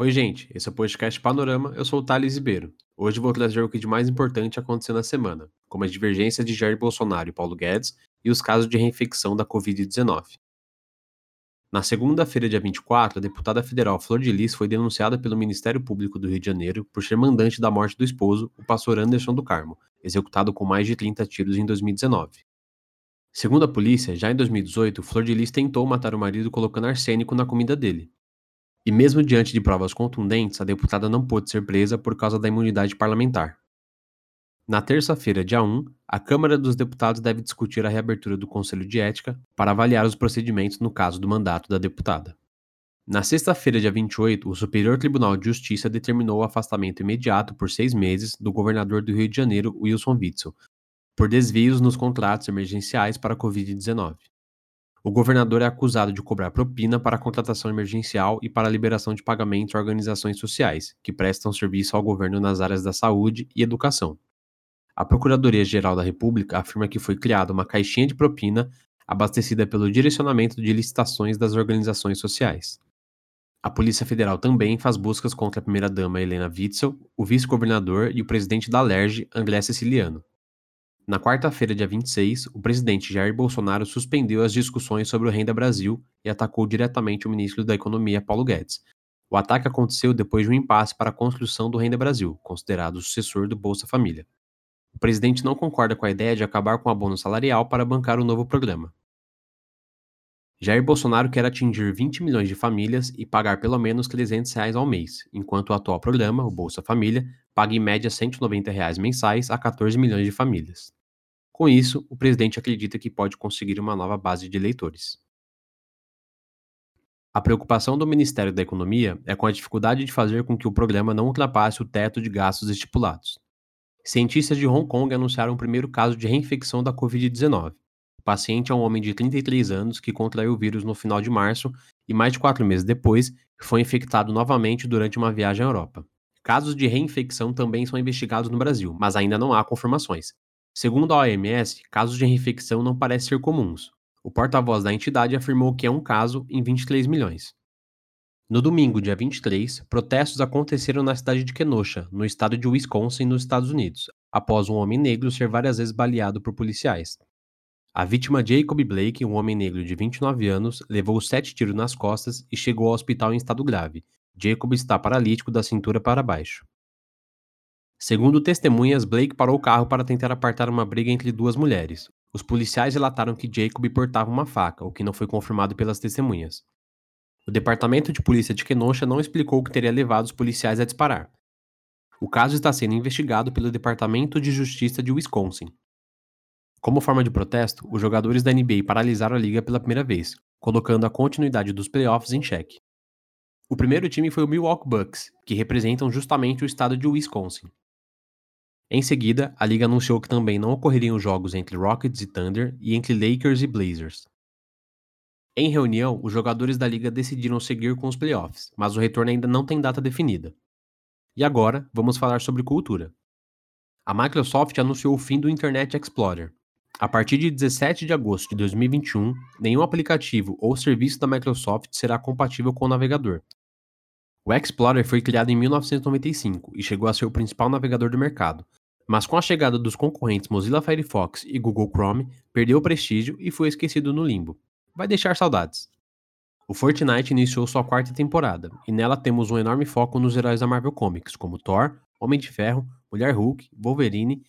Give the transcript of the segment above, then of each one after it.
Oi, gente, esse é o podcast Panorama, eu sou o Thales Ribeiro. Hoje vou trazer o que de mais importante aconteceu na semana, como as divergências de Jair Bolsonaro e Paulo Guedes e os casos de reinfecção da Covid-19. Na segunda-feira, dia 24, a deputada federal Flor de Lis foi denunciada pelo Ministério Público do Rio de Janeiro por ser mandante da morte do esposo, o pastor Anderson do Carmo, executado com mais de 30 tiros em 2019. Segundo a polícia, já em 2018, Flor de Lis tentou matar o marido colocando arsênico na comida dele. E mesmo diante de provas contundentes, a deputada não pôde ser presa por causa da imunidade parlamentar. Na terça-feira, dia 1, a Câmara dos Deputados deve discutir a reabertura do Conselho de Ética para avaliar os procedimentos no caso do mandato da deputada. Na sexta-feira, dia 28, o Superior Tribunal de Justiça determinou o afastamento imediato por seis meses do governador do Rio de Janeiro, Wilson Witzel, por desvios nos contratos emergenciais para a Covid-19. O governador é acusado de cobrar propina para a contratação emergencial e para a liberação de pagamentos a organizações sociais, que prestam serviço ao governo nas áreas da saúde e educação. A Procuradoria-Geral da República afirma que foi criada uma caixinha de propina abastecida pelo direcionamento de licitações das organizações sociais. A Polícia Federal também faz buscas contra a primeira-dama Helena Witzel, o vice-governador e o presidente da LERJ, André Siciliano. Na quarta-feira, dia 26, o presidente Jair Bolsonaro suspendeu as discussões sobre o Renda Brasil e atacou diretamente o ministro da Economia, Paulo Guedes. O ataque aconteceu depois de um impasse para a construção do Renda Brasil, considerado o sucessor do Bolsa Família. O presidente não concorda com a ideia de acabar com o abono salarial para bancar o novo programa. Jair Bolsonaro quer atingir 20 milhões de famílias e pagar pelo menos 300 reais ao mês, enquanto o atual programa, o Bolsa Família, paga em média 190 reais mensais a 14 milhões de famílias. Com isso, o presidente acredita que pode conseguir uma nova base de eleitores. A preocupação do Ministério da Economia é com a dificuldade de fazer com que o programa não ultrapasse o teto de gastos estipulados. Cientistas de Hong Kong anunciaram o primeiro caso de reinfecção da Covid-19. O paciente é um homem de 33 anos que contraiu o vírus no final de março e, mais de quatro meses depois, foi infectado novamente durante uma viagem à Europa. Casos de reinfecção também são investigados no Brasil, mas ainda não há confirmações. Segundo a OMS, casos de reinfecção não parecem ser comuns. O porta-voz da entidade afirmou que é um caso em 23 milhões. No domingo, dia 23, protestos aconteceram na cidade de Kenosha, no estado de Wisconsin, nos Estados Unidos, após um homem negro ser várias vezes baleado por policiais. A vítima Jacob Blake, um homem negro de 29 anos, levou sete tiros nas costas e chegou ao hospital em estado grave. Jacob está paralítico da cintura para baixo. Segundo testemunhas, Blake parou o carro para tentar apartar uma briga entre duas mulheres. Os policiais relataram que Jacob portava uma faca, o que não foi confirmado pelas testemunhas. O departamento de polícia de Kenosha não explicou o que teria levado os policiais a disparar. O caso está sendo investigado pelo Departamento de Justiça de Wisconsin. Como forma de protesto, os jogadores da NBA paralisaram a liga pela primeira vez, colocando a continuidade dos playoffs em xeque. O primeiro time foi o Milwaukee Bucks, que representam justamente o estado de Wisconsin. Em seguida, a liga anunciou que também não ocorreriam jogos entre Rockets e Thunder e entre Lakers e Blazers. Em reunião, os jogadores da liga decidiram seguir com os playoffs, mas o retorno ainda não tem data definida. E agora, vamos falar sobre cultura. A Microsoft anunciou o fim do Internet Explorer. A partir de 17 de agosto de 2021, nenhum aplicativo ou serviço da Microsoft será compatível com o navegador. O Explorer foi criado em 1995 e chegou a ser o principal navegador do mercado, mas com a chegada dos concorrentes Mozilla Firefox e Google Chrome, perdeu prestígio e foi esquecido no limbo. Vai deixar saudades. O Fortnite iniciou sua quarta temporada, e nela temos um enorme foco nos heróis da Marvel Comics, como Thor, Homem de Ferro, Mulher Hulk, Wolverine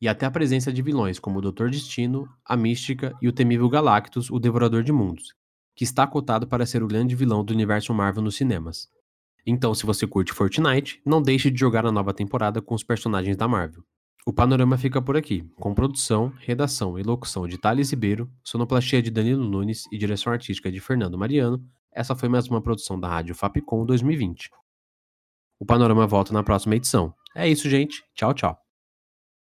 e até a presença de vilões como o Doutor Destino, a Mística e o temível Galactus, o Devorador de Mundos, que está cotado para ser o grande vilão do universo Marvel nos cinemas. Então, se você curte Fortnite, não deixe de jogar a nova temporada com os personagens da Marvel. O panorama fica por aqui, com produção, redação e locução de Thales Ribeiro, sonoplastia de Danilo Nunes e direção artística de Fernando Mariano. Essa foi mais uma produção da Rádio Fapcom 2020. O panorama volta na próxima edição. É isso, gente. Tchau, tchau.